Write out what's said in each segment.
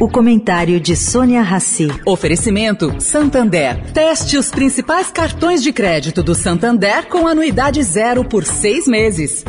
O comentário de Sônia Rassi. Oferecimento Santander. Teste os principais cartões de crédito do Santander com anuidade zero por seis meses.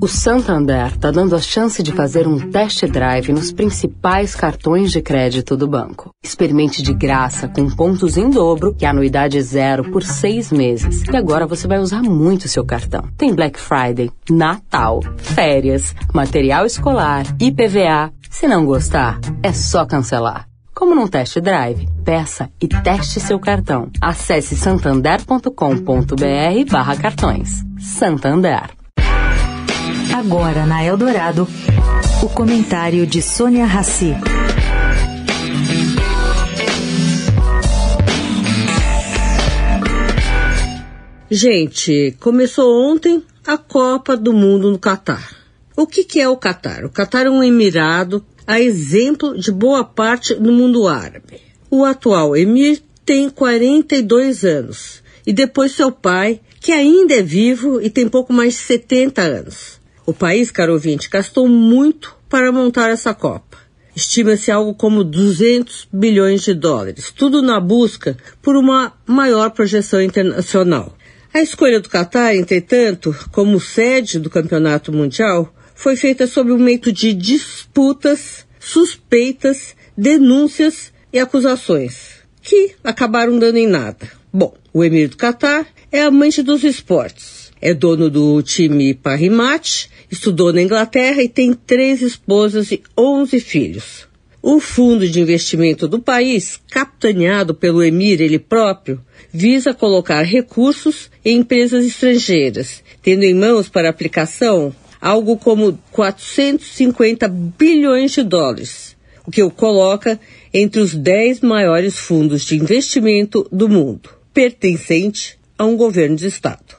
O Santander está dando a chance de fazer um test drive nos principais cartões de crédito do banco. Experimente de graça com pontos em dobro e anuidade zero por seis meses. E agora você vai usar muito seu cartão. Tem Black Friday, Natal, férias, material escolar, IPVA. Se não gostar, é só cancelar. Como num test drive, peça e teste seu cartão. Acesse santander.com.br barra cartões. Santander. Agora na Eldorado, o comentário de Sônia Rassi. Gente, começou ontem a Copa do Mundo no Catar. O que, que é o Catar? O Catar é um emirado a exemplo de boa parte do mundo árabe. O atual emir tem 42 anos e depois seu pai, que ainda é vivo e tem pouco mais de 70 anos. O país, caro ouvinte, gastou muito para montar essa Copa. Estima-se algo como 200 bilhões de dólares, tudo na busca por uma maior projeção internacional. A escolha do Catar, entretanto, como sede do Campeonato Mundial, foi feita sob o meio de disputas, suspeitas, denúncias e acusações, que acabaram dando em nada. Bom, o emir do Catar é amante dos esportes, é dono do time Parrimat, estudou na Inglaterra e tem três esposas e onze filhos. O fundo de investimento do país, capitaneado pelo emir ele próprio, visa colocar recursos em empresas estrangeiras, tendo em mãos para aplicação algo como 450 bilhões de dólares, o que o coloca entre os 10 maiores fundos de investimento do mundo, pertencente a um governo de Estado.